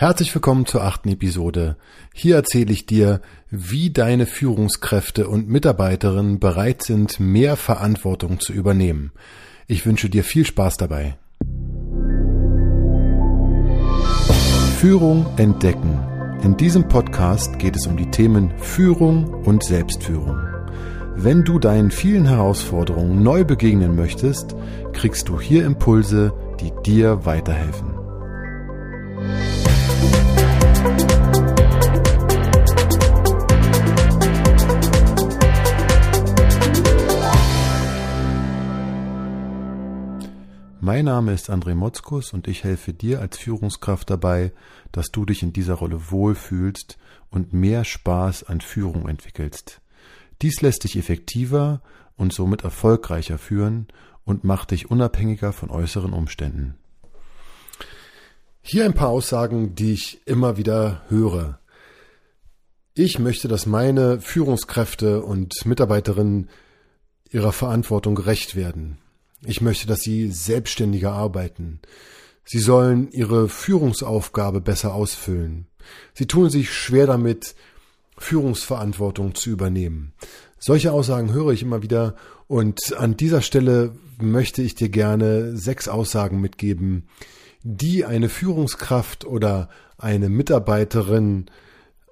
Herzlich willkommen zur achten Episode. Hier erzähle ich dir, wie deine Führungskräfte und Mitarbeiterinnen bereit sind, mehr Verantwortung zu übernehmen. Ich wünsche dir viel Spaß dabei. Führung entdecken. In diesem Podcast geht es um die Themen Führung und Selbstführung. Wenn du deinen vielen Herausforderungen neu begegnen möchtest, kriegst du hier Impulse, die dir weiterhelfen. Mein Name ist André Motzkus und ich helfe dir als Führungskraft dabei, dass du dich in dieser Rolle wohlfühlst und mehr Spaß an Führung entwickelst. Dies lässt dich effektiver und somit erfolgreicher führen und macht dich unabhängiger von äußeren Umständen. Hier ein paar Aussagen, die ich immer wieder höre. Ich möchte, dass meine Führungskräfte und Mitarbeiterinnen ihrer Verantwortung gerecht werden. Ich möchte, dass sie selbstständiger arbeiten. Sie sollen ihre Führungsaufgabe besser ausfüllen. Sie tun sich schwer damit, Führungsverantwortung zu übernehmen. Solche Aussagen höre ich immer wieder und an dieser Stelle möchte ich dir gerne sechs Aussagen mitgeben, die eine Führungskraft oder eine Mitarbeiterin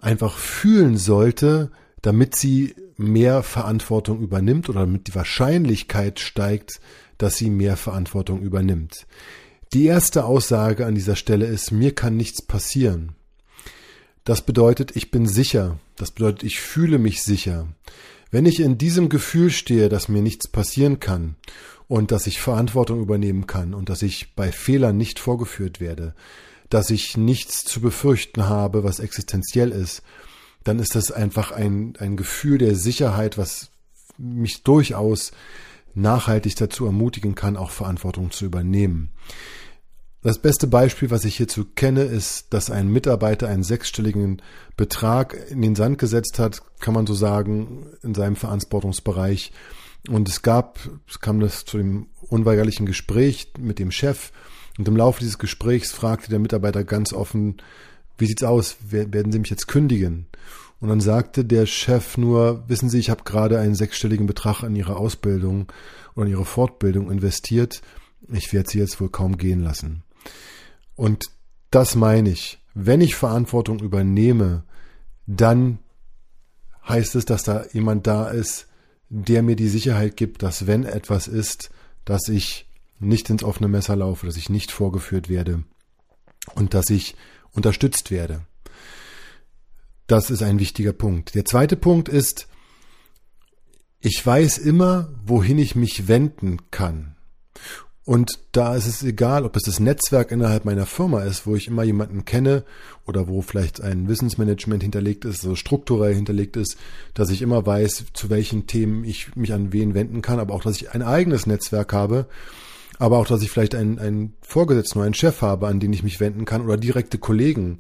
einfach fühlen sollte, damit sie mehr Verantwortung übernimmt oder damit die Wahrscheinlichkeit steigt, dass sie mehr Verantwortung übernimmt. Die erste Aussage an dieser Stelle ist, mir kann nichts passieren. Das bedeutet, ich bin sicher. Das bedeutet, ich fühle mich sicher. Wenn ich in diesem Gefühl stehe, dass mir nichts passieren kann und dass ich Verantwortung übernehmen kann und dass ich bei Fehlern nicht vorgeführt werde, dass ich nichts zu befürchten habe, was existenziell ist, dann ist das einfach ein, ein Gefühl der Sicherheit, was mich durchaus nachhaltig dazu ermutigen kann, auch Verantwortung zu übernehmen. Das beste Beispiel, was ich hierzu kenne, ist, dass ein Mitarbeiter einen sechsstelligen Betrag in den Sand gesetzt hat, kann man so sagen, in seinem Verantwortungsbereich. Und es gab, es kam das zu dem unweigerlichen Gespräch mit dem Chef. Und im Laufe dieses Gesprächs fragte der Mitarbeiter ganz offen, wie sieht's aus? Werden Sie mich jetzt kündigen? Und dann sagte der Chef nur, wissen Sie, ich habe gerade einen sechsstelligen Betrag in Ihre Ausbildung oder in Ihre Fortbildung investiert. Ich werde Sie jetzt wohl kaum gehen lassen. Und das meine ich. Wenn ich Verantwortung übernehme, dann heißt es, dass da jemand da ist, der mir die Sicherheit gibt, dass wenn etwas ist, dass ich nicht ins offene Messer laufe, dass ich nicht vorgeführt werde und dass ich unterstützt werde. Das ist ein wichtiger Punkt. Der zweite Punkt ist, ich weiß immer, wohin ich mich wenden kann. Und da ist es egal, ob es das Netzwerk innerhalb meiner Firma ist, wo ich immer jemanden kenne oder wo vielleicht ein Wissensmanagement hinterlegt ist, so strukturell hinterlegt ist, dass ich immer weiß, zu welchen Themen ich mich an wen wenden kann, aber auch, dass ich ein eigenes Netzwerk habe, aber auch, dass ich vielleicht einen, einen Vorgesetzten oder einen Chef habe, an den ich mich wenden kann oder direkte Kollegen,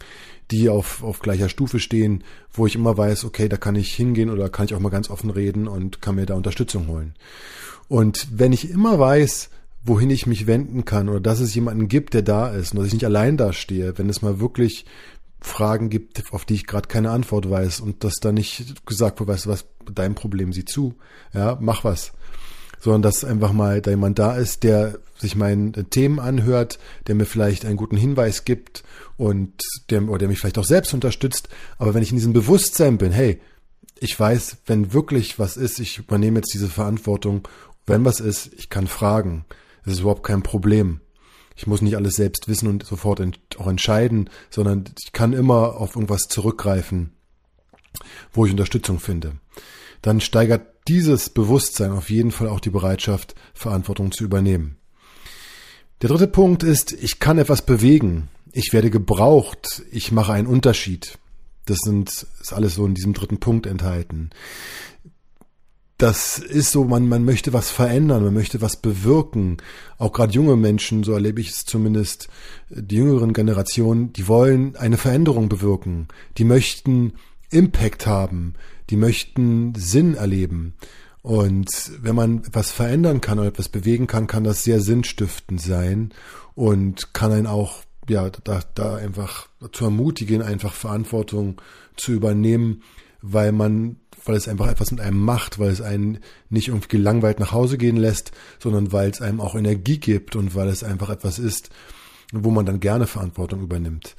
die auf, auf gleicher Stufe stehen, wo ich immer weiß, okay, da kann ich hingehen oder kann ich auch mal ganz offen reden und kann mir da Unterstützung holen. Und wenn ich immer weiß, wohin ich mich wenden kann oder dass es jemanden gibt, der da ist und dass ich nicht allein da stehe, wenn es mal wirklich Fragen gibt, auf die ich gerade keine Antwort weiß und dass da nicht gesagt wird, weißt du was, dein Problem sieh zu, ja, mach was sondern dass einfach mal da jemand da ist, der sich meinen Themen anhört, der mir vielleicht einen guten Hinweis gibt und der, oder der mich vielleicht auch selbst unterstützt. Aber wenn ich in diesem Bewusstsein bin, hey, ich weiß, wenn wirklich was ist, ich übernehme jetzt diese Verantwortung. Wenn was ist, ich kann fragen. Es ist überhaupt kein Problem. Ich muss nicht alles selbst wissen und sofort auch entscheiden, sondern ich kann immer auf irgendwas zurückgreifen, wo ich Unterstützung finde. Dann steigert dieses Bewusstsein auf jeden Fall auch die Bereitschaft, Verantwortung zu übernehmen. Der dritte Punkt ist, ich kann etwas bewegen. Ich werde gebraucht. Ich mache einen Unterschied. Das sind, ist alles so in diesem dritten Punkt enthalten. Das ist so, man, man möchte was verändern, man möchte was bewirken. Auch gerade junge Menschen, so erlebe ich es zumindest, die jüngeren Generationen, die wollen eine Veränderung bewirken. Die möchten Impact haben die möchten Sinn erleben. Und wenn man etwas verändern kann oder etwas bewegen kann, kann das sehr sinnstiftend sein und kann einen auch ja, da, da einfach zu ermutigen, einfach Verantwortung zu übernehmen, weil man, weil es einfach etwas mit einem macht, weil es einen nicht irgendwie gelangweilt nach Hause gehen lässt, sondern weil es einem auch Energie gibt und weil es einfach etwas ist, wo man dann gerne Verantwortung übernimmt.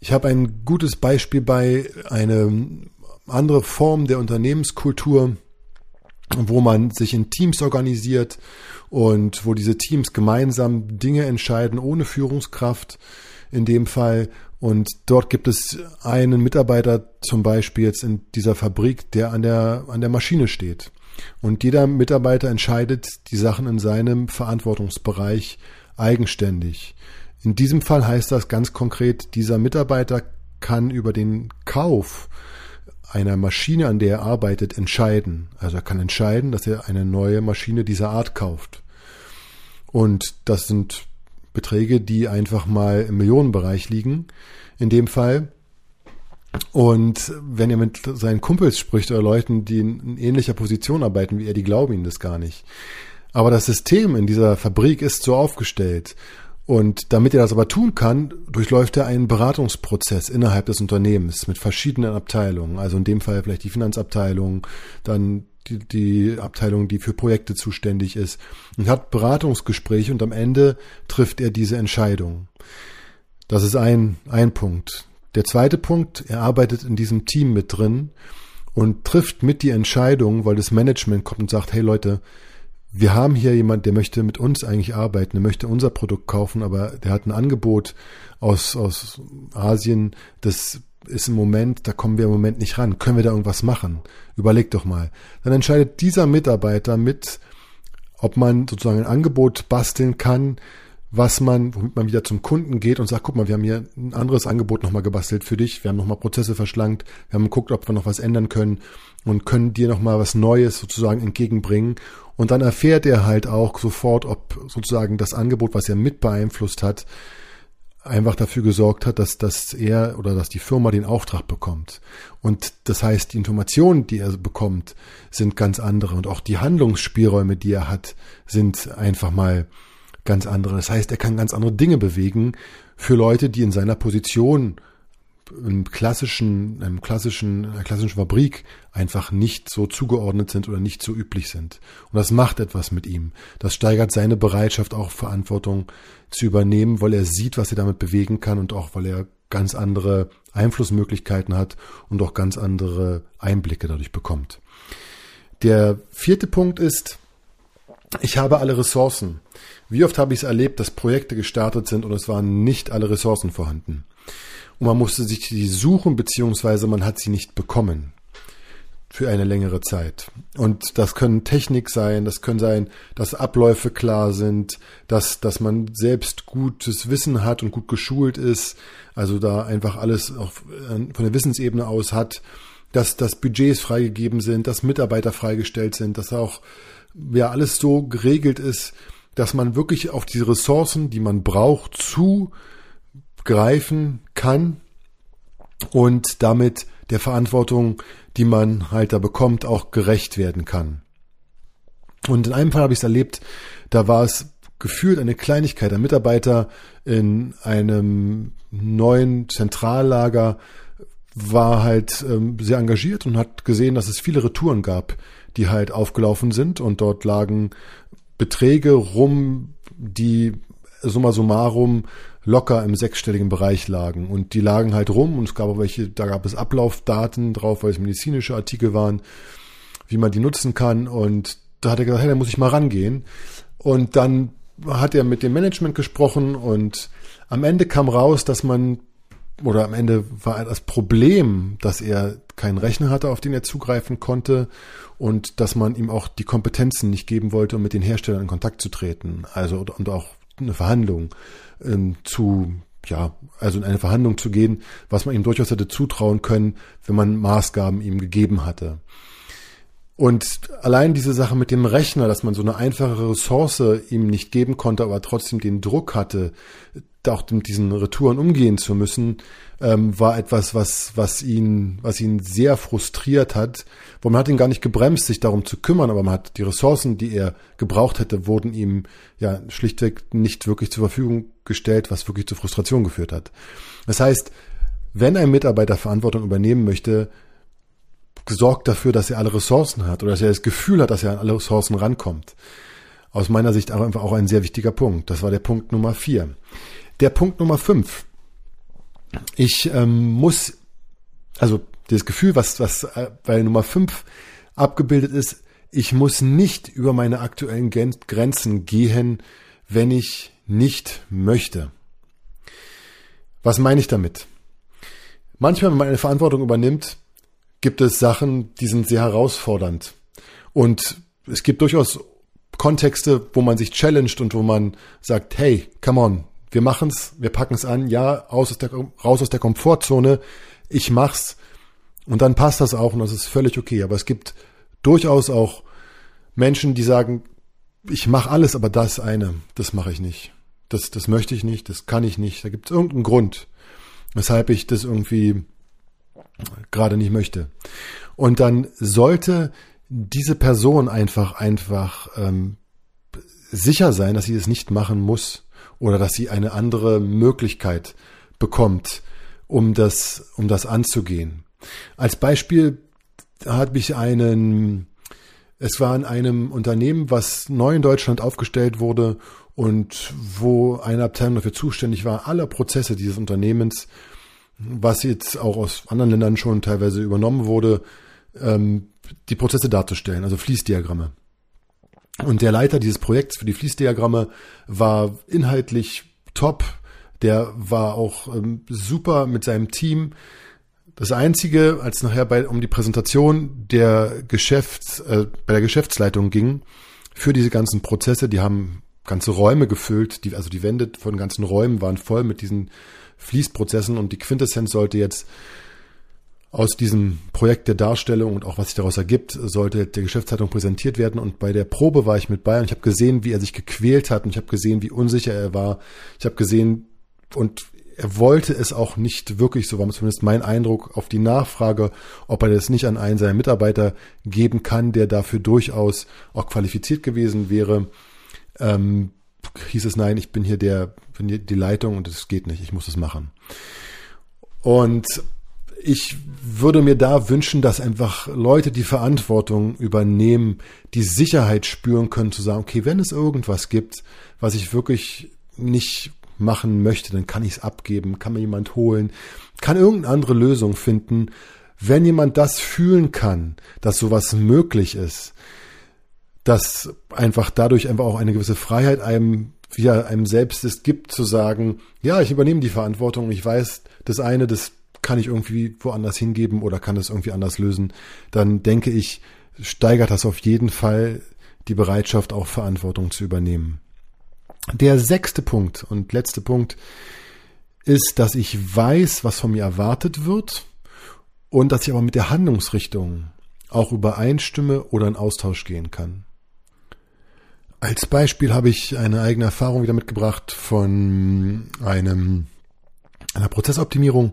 Ich habe ein gutes Beispiel bei eine andere Form der Unternehmenskultur, wo man sich in Teams organisiert und wo diese Teams gemeinsam Dinge entscheiden ohne Führungskraft in dem Fall. Und dort gibt es einen Mitarbeiter zum Beispiel jetzt in dieser Fabrik, der an der, an der Maschine steht. Und jeder Mitarbeiter entscheidet die Sachen in seinem Verantwortungsbereich eigenständig. In diesem Fall heißt das ganz konkret, dieser Mitarbeiter kann über den Kauf einer Maschine, an der er arbeitet, entscheiden. Also er kann entscheiden, dass er eine neue Maschine dieser Art kauft. Und das sind Beträge, die einfach mal im Millionenbereich liegen, in dem Fall. Und wenn er mit seinen Kumpels spricht oder Leuten, die in ähnlicher Position arbeiten wie er, die glauben ihm das gar nicht. Aber das System in dieser Fabrik ist so aufgestellt. Und damit er das aber tun kann, durchläuft er einen Beratungsprozess innerhalb des Unternehmens mit verschiedenen Abteilungen. Also in dem Fall vielleicht die Finanzabteilung, dann die, die Abteilung, die für Projekte zuständig ist, und hat Beratungsgespräche und am Ende trifft er diese Entscheidung. Das ist ein, ein Punkt. Der zweite Punkt, er arbeitet in diesem Team mit drin und trifft mit die Entscheidung, weil das Management kommt und sagt, hey Leute, wir haben hier jemand, der möchte mit uns eigentlich arbeiten, der möchte unser Produkt kaufen, aber der hat ein Angebot aus, aus Asien, das ist im Moment, da kommen wir im Moment nicht ran. Können wir da irgendwas machen? Überleg doch mal. Dann entscheidet dieser Mitarbeiter mit, ob man sozusagen ein Angebot basteln kann, was man, womit man wieder zum Kunden geht und sagt, guck mal, wir haben hier ein anderes Angebot nochmal gebastelt für dich, wir haben nochmal Prozesse verschlankt, wir haben geguckt, ob wir noch was ändern können und können dir nochmal was Neues sozusagen entgegenbringen. Und dann erfährt er halt auch sofort, ob sozusagen das Angebot, was er mit beeinflusst hat, einfach dafür gesorgt hat, dass, dass er oder dass die Firma den Auftrag bekommt. Und das heißt, die Informationen, die er bekommt, sind ganz andere und auch die Handlungsspielräume, die er hat, sind einfach mal ganz andere. Das heißt, er kann ganz andere Dinge bewegen für Leute, die in seiner Position im klassischen, einem klassischen, einer klassischen Fabrik einfach nicht so zugeordnet sind oder nicht so üblich sind. Und das macht etwas mit ihm. Das steigert seine Bereitschaft, auch Verantwortung zu übernehmen, weil er sieht, was er damit bewegen kann und auch weil er ganz andere Einflussmöglichkeiten hat und auch ganz andere Einblicke dadurch bekommt. Der vierte Punkt ist, ich habe alle Ressourcen. Wie oft habe ich es erlebt, dass Projekte gestartet sind und es waren nicht alle Ressourcen vorhanden und man musste sich die suchen, beziehungsweise man hat sie nicht bekommen für eine längere Zeit. Und das können Technik sein, das können sein, dass Abläufe klar sind, dass, dass man selbst gutes Wissen hat und gut geschult ist, also da einfach alles auch von der Wissensebene aus hat, dass, dass Budgets freigegeben sind, dass Mitarbeiter freigestellt sind, dass auch ja alles so geregelt ist, dass man wirklich auf die Ressourcen, die man braucht, zu greifen kann und damit der Verantwortung, die man halt da bekommt, auch gerecht werden kann. Und in einem Fall habe ich es erlebt, da war es gefühlt eine Kleinigkeit. Ein Mitarbeiter in einem neuen Zentrallager war halt ähm, sehr engagiert und hat gesehen, dass es viele Retouren gab, die halt aufgelaufen sind und dort lagen Beträge rum, die summa summarum locker im sechsstelligen Bereich lagen. Und die lagen halt rum und es gab auch welche, da gab es Ablaufdaten drauf, weil es medizinische Artikel waren, wie man die nutzen kann. Und da hat er gesagt, hey, da muss ich mal rangehen. Und dann hat er mit dem Management gesprochen und am Ende kam raus, dass man oder am Ende war das Problem, dass er keinen Rechner hatte, auf den er zugreifen konnte und dass man ihm auch die Kompetenzen nicht geben wollte, um mit den Herstellern in Kontakt zu treten. Also und auch eine Verhandlung ähm, zu, ja, also in eine Verhandlung zu gehen, was man ihm durchaus hätte zutrauen können, wenn man Maßgaben ihm gegeben hatte. Und allein diese Sache mit dem Rechner, dass man so eine einfache Ressource ihm nicht geben konnte, aber trotzdem den Druck hatte, auch mit diesen Retouren umgehen zu müssen, ähm, war etwas, was, was ihn, was ihn sehr frustriert hat. Wo man hat ihn gar nicht gebremst, sich darum zu kümmern, aber man hat die Ressourcen, die er gebraucht hätte, wurden ihm ja schlichtweg nicht wirklich zur Verfügung gestellt, was wirklich zu Frustration geführt hat. Das heißt, wenn ein Mitarbeiter Verantwortung übernehmen möchte, sorgt dafür, dass er alle Ressourcen hat oder dass er das Gefühl hat, dass er an alle Ressourcen rankommt. Aus meiner Sicht einfach auch ein sehr wichtiger Punkt. Das war der Punkt Nummer vier. Der Punkt Nummer fünf. Ich ähm, muss, also das Gefühl, was, was äh, bei Nummer fünf abgebildet ist, ich muss nicht über meine aktuellen Grenzen gehen, wenn ich nicht möchte. Was meine ich damit? Manchmal, wenn man eine Verantwortung übernimmt, gibt es Sachen, die sind sehr herausfordernd. Und es gibt durchaus Kontexte, wo man sich challenged und wo man sagt, hey, come on, wir machen's, wir packen's an, ja, raus aus der, raus aus der Komfortzone, ich mach's und dann passt das auch und das ist völlig okay. Aber es gibt durchaus auch Menschen, die sagen, ich mache alles, aber das eine, das mache ich nicht. Das, das möchte ich nicht, das kann ich nicht. Da gibt es irgendeinen Grund, weshalb ich das irgendwie gerade nicht möchte. Und dann sollte diese Person einfach, einfach ähm, sicher sein, dass sie es nicht machen muss oder dass sie eine andere Möglichkeit bekommt, um das, um das anzugehen. Als Beispiel hat mich einen, es war in einem Unternehmen, was neu in Deutschland aufgestellt wurde und wo eine Abteilung dafür zuständig war, alle Prozesse dieses Unternehmens was jetzt auch aus anderen Ländern schon teilweise übernommen wurde, ähm, die Prozesse darzustellen, also Fließdiagramme. Und der Leiter dieses Projekts für die Fließdiagramme war inhaltlich top. Der war auch ähm, super mit seinem Team. Das Einzige, als nachher bei, um die Präsentation der Geschäfts, äh, bei der Geschäftsleitung ging, für diese ganzen Prozesse, die haben ganze Räume gefüllt, die, also die Wände von ganzen Räumen waren voll mit diesen Fließprozessen und die Quintessenz sollte jetzt aus diesem Projekt der Darstellung und auch was sich daraus ergibt, sollte der Geschäftszeitung präsentiert werden. Und bei der Probe war ich mit und ich habe gesehen, wie er sich gequält hat und ich habe gesehen, wie unsicher er war. Ich habe gesehen und er wollte es auch nicht wirklich, so war zumindest mein Eindruck, auf die Nachfrage, ob er das nicht an einen seiner Mitarbeiter geben kann, der dafür durchaus auch qualifiziert gewesen wäre. Ähm, hieß es, nein, ich bin hier der, bin hier die Leitung und es geht nicht, ich muss es machen. Und ich würde mir da wünschen, dass einfach Leute die Verantwortung übernehmen, die Sicherheit spüren können, zu sagen, okay, wenn es irgendwas gibt, was ich wirklich nicht machen möchte, dann kann ich es abgeben, kann mir jemand holen, kann irgendeine andere Lösung finden. Wenn jemand das fühlen kann, dass sowas möglich ist, dass einfach dadurch einfach auch eine gewisse Freiheit einem, wie einem selbst es gibt, zu sagen, ja, ich übernehme die Verantwortung, ich weiß, das eine, das kann ich irgendwie woanders hingeben oder kann das irgendwie anders lösen, dann denke ich, steigert das auf jeden Fall die Bereitschaft, auch Verantwortung zu übernehmen. Der sechste Punkt und letzte Punkt ist, dass ich weiß, was von mir erwartet wird und dass ich aber mit der Handlungsrichtung auch übereinstimme oder in Austausch gehen kann. Als Beispiel habe ich eine eigene Erfahrung wieder mitgebracht von einem, einer Prozessoptimierung.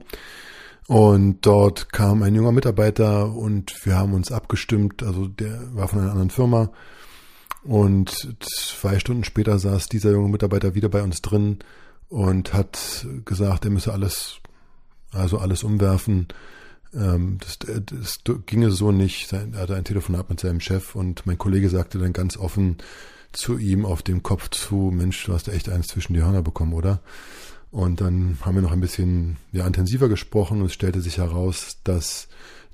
Und dort kam ein junger Mitarbeiter und wir haben uns abgestimmt, also der war von einer anderen Firma. Und zwei Stunden später saß dieser junge Mitarbeiter wieder bei uns drin und hat gesagt, er müsse alles, also alles umwerfen. Ähm, das, das ginge so nicht. Er hatte ein Telefonat mit seinem Chef und mein Kollege sagte dann ganz offen, zu ihm auf dem Kopf zu, Mensch, du hast echt eins zwischen die Hörner bekommen, oder? Und dann haben wir noch ein bisschen ja, intensiver gesprochen und es stellte sich heraus, dass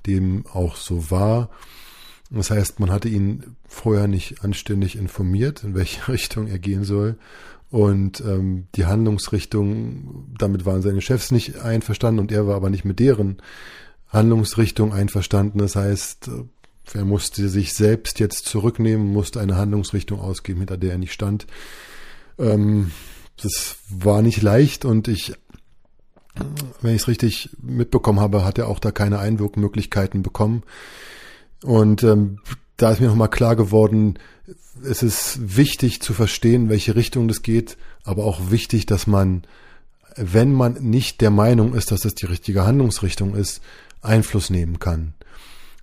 dem auch so war. Das heißt, man hatte ihn vorher nicht anständig informiert, in welche Richtung er gehen soll. Und ähm, die Handlungsrichtung, damit waren seine Chefs nicht einverstanden und er war aber nicht mit deren Handlungsrichtung einverstanden. Das heißt, er musste sich selbst jetzt zurücknehmen, musste eine Handlungsrichtung ausgeben, hinter der er nicht stand. Ähm, das war nicht leicht und ich, wenn ich es richtig mitbekommen habe, hat er auch da keine Einwirkmöglichkeiten bekommen. Und ähm, da ist mir nochmal klar geworden, es ist wichtig zu verstehen, welche Richtung das geht, aber auch wichtig, dass man wenn man nicht der Meinung ist, dass das die richtige Handlungsrichtung ist, Einfluss nehmen kann.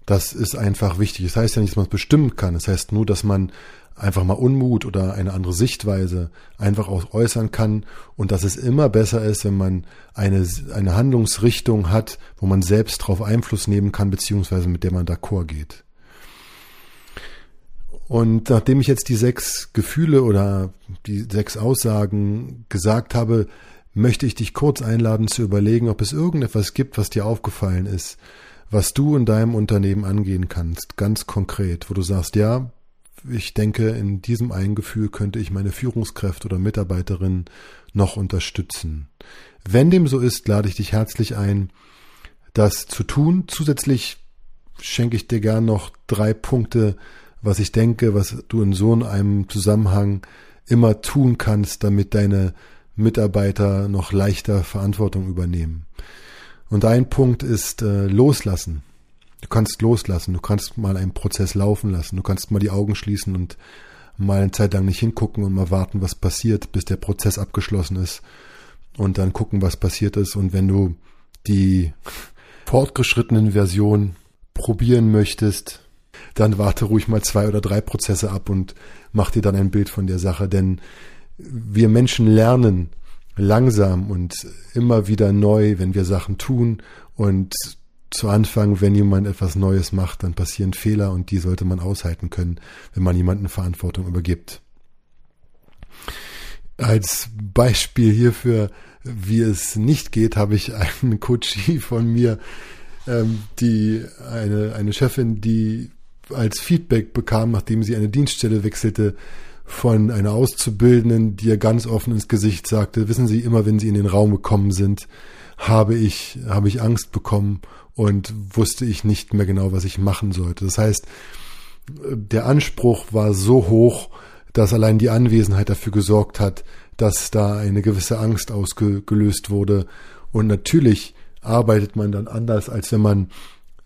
Das ist einfach wichtig. Das heißt ja nicht, dass man es bestimmen kann. Das heißt nur, dass man einfach mal Unmut oder eine andere Sichtweise einfach auch äußern kann und dass es immer besser ist, wenn man eine, eine Handlungsrichtung hat, wo man selbst darauf Einfluss nehmen kann, beziehungsweise mit der man d'accord geht. Und nachdem ich jetzt die sechs Gefühle oder die sechs Aussagen gesagt habe, möchte ich dich kurz einladen zu überlegen, ob es irgendetwas gibt, was dir aufgefallen ist, was du in deinem Unternehmen angehen kannst, ganz konkret, wo du sagst, ja, ich denke, in diesem einen Gefühl könnte ich meine Führungskräfte oder Mitarbeiterin noch unterstützen. Wenn dem so ist, lade ich dich herzlich ein, das zu tun. Zusätzlich schenke ich dir gern noch drei Punkte, was ich denke, was du in so einem Zusammenhang immer tun kannst, damit deine Mitarbeiter noch leichter Verantwortung übernehmen. Und ein Punkt ist äh, loslassen. Du kannst loslassen, du kannst mal einen Prozess laufen lassen, du kannst mal die Augen schließen und mal eine Zeit lang nicht hingucken und mal warten, was passiert, bis der Prozess abgeschlossen ist und dann gucken, was passiert ist. Und wenn du die fortgeschrittenen Version probieren möchtest, dann warte ruhig mal zwei oder drei Prozesse ab und mach dir dann ein Bild von der Sache, denn wir Menschen lernen langsam und immer wieder neu, wenn wir Sachen tun und zu Anfang, wenn jemand etwas Neues macht, dann passieren Fehler und die sollte man aushalten können, wenn man jemanden Verantwortung übergibt. Als Beispiel hierfür, wie es nicht geht, habe ich einen Coachie von mir, ähm, die eine, eine Chefin, die als Feedback bekam, nachdem sie eine Dienststelle wechselte, von einer Auszubildenden, die ihr ganz offen ins Gesicht sagte, wissen Sie, immer wenn Sie in den Raum gekommen sind, habe ich, habe ich Angst bekommen und wusste ich nicht mehr genau, was ich machen sollte. Das heißt, der Anspruch war so hoch, dass allein die Anwesenheit dafür gesorgt hat, dass da eine gewisse Angst ausgelöst wurde. Und natürlich arbeitet man dann anders, als wenn man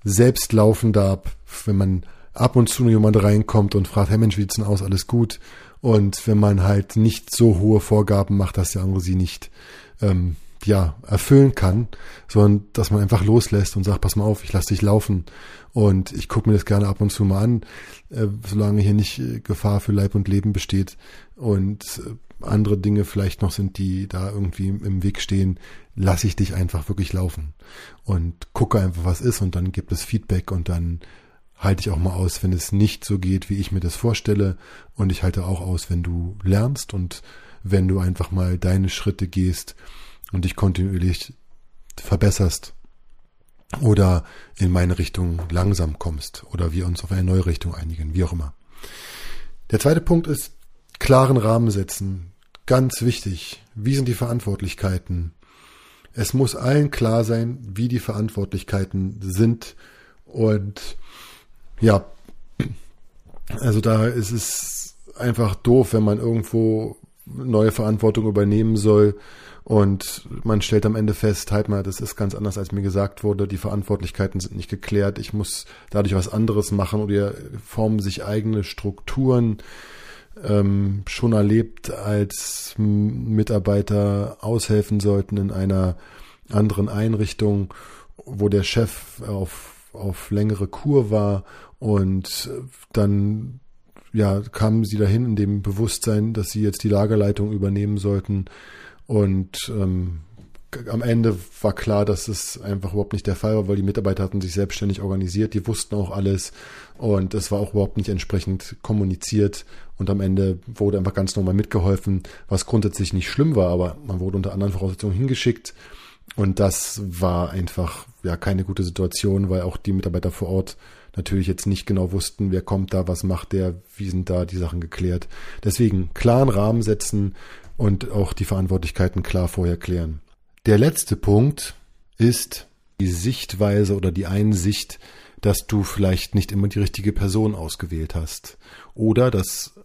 selbst laufen darf, wenn man ab und zu jemand reinkommt und fragt, hey Mensch, wie sieht's denn aus, alles gut? Und wenn man halt nicht so hohe Vorgaben macht, dass der andere sie nicht ähm, ja, erfüllen kann, sondern dass man einfach loslässt und sagt, pass mal auf, ich lasse dich laufen und ich gucke mir das gerne ab und zu mal an, äh, solange hier nicht äh, Gefahr für Leib und Leben besteht und äh, andere Dinge vielleicht noch sind, die da irgendwie im Weg stehen, lasse ich dich einfach wirklich laufen und gucke einfach, was ist und dann gibt es Feedback und dann halte ich auch mal aus, wenn es nicht so geht, wie ich mir das vorstelle und ich halte auch aus, wenn du lernst und wenn du einfach mal deine Schritte gehst, und dich kontinuierlich verbesserst oder in meine Richtung langsam kommst oder wir uns auf eine neue Richtung einigen, wie auch immer. Der zweite Punkt ist klaren Rahmen setzen. Ganz wichtig. Wie sind die Verantwortlichkeiten? Es muss allen klar sein, wie die Verantwortlichkeiten sind und ja, also da ist es einfach doof, wenn man irgendwo neue Verantwortung übernehmen soll und man stellt am Ende fest, halt mal, das ist ganz anders, als mir gesagt wurde. Die Verantwortlichkeiten sind nicht geklärt. Ich muss dadurch was anderes machen oder formen sich eigene Strukturen. Ähm, schon erlebt, als Mitarbeiter aushelfen sollten in einer anderen Einrichtung, wo der Chef auf, auf längere Kur war und dann ja, kamen sie dahin in dem Bewusstsein, dass sie jetzt die Lagerleitung übernehmen sollten und ähm, am Ende war klar, dass es einfach überhaupt nicht der Fall war, weil die Mitarbeiter hatten sich selbstständig organisiert, die wussten auch alles und es war auch überhaupt nicht entsprechend kommuniziert und am Ende wurde einfach ganz normal mitgeholfen, was grundsätzlich nicht schlimm war, aber man wurde unter anderen Voraussetzungen hingeschickt und das war einfach ja keine gute Situation, weil auch die Mitarbeiter vor Ort natürlich jetzt nicht genau wussten, wer kommt da, was macht der, wie sind da die Sachen geklärt. Deswegen klaren Rahmen setzen, und auch die Verantwortlichkeiten klar vorher klären. Der letzte Punkt ist die Sichtweise oder die Einsicht, dass du vielleicht nicht immer die richtige Person ausgewählt hast oder dass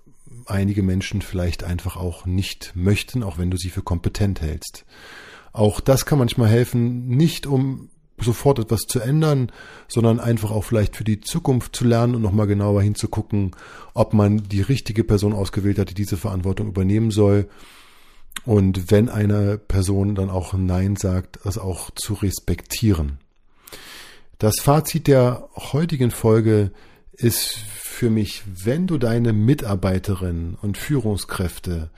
einige Menschen vielleicht einfach auch nicht möchten, auch wenn du sie für kompetent hältst. Auch das kann manchmal helfen, nicht um sofort etwas zu ändern, sondern einfach auch vielleicht für die Zukunft zu lernen und nochmal genauer hinzugucken, ob man die richtige Person ausgewählt hat, die diese Verantwortung übernehmen soll Und wenn eine Person dann auch Nein sagt, das auch zu respektieren. Das Fazit der heutigen Folge ist für mich, wenn du deine Mitarbeiterinnen und Führungskräfte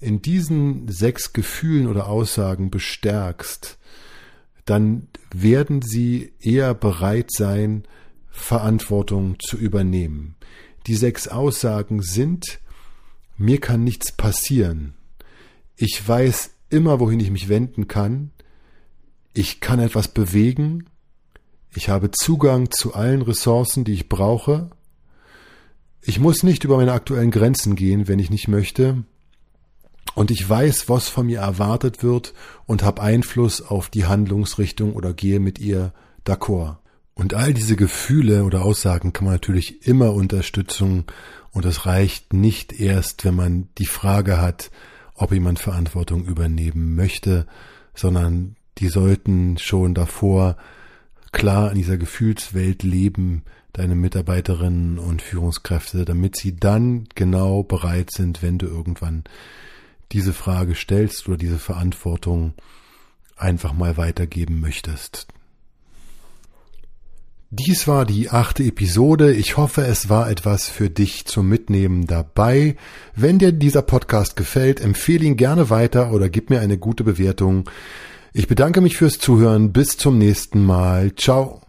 in diesen sechs Gefühlen oder Aussagen bestärkst, dann werden sie eher bereit sein, Verantwortung zu übernehmen. Die sechs Aussagen sind, mir kann nichts passieren. Ich weiß immer, wohin ich mich wenden kann. Ich kann etwas bewegen. Ich habe Zugang zu allen Ressourcen, die ich brauche. Ich muss nicht über meine aktuellen Grenzen gehen, wenn ich nicht möchte. Und ich weiß, was von mir erwartet wird und habe Einfluss auf die Handlungsrichtung oder gehe mit ihr d'accord. Und all diese Gefühle oder Aussagen kann man natürlich immer Unterstützung und es reicht nicht erst, wenn man die Frage hat, ob jemand Verantwortung übernehmen möchte, sondern die sollten schon davor klar in dieser Gefühlswelt leben, deine Mitarbeiterinnen und Führungskräfte, damit sie dann genau bereit sind, wenn du irgendwann diese Frage stellst oder diese Verantwortung einfach mal weitergeben möchtest. Dies war die achte Episode. Ich hoffe, es war etwas für dich zum Mitnehmen dabei. Wenn dir dieser Podcast gefällt, empfehle ihn gerne weiter oder gib mir eine gute Bewertung. Ich bedanke mich fürs Zuhören. Bis zum nächsten Mal. Ciao.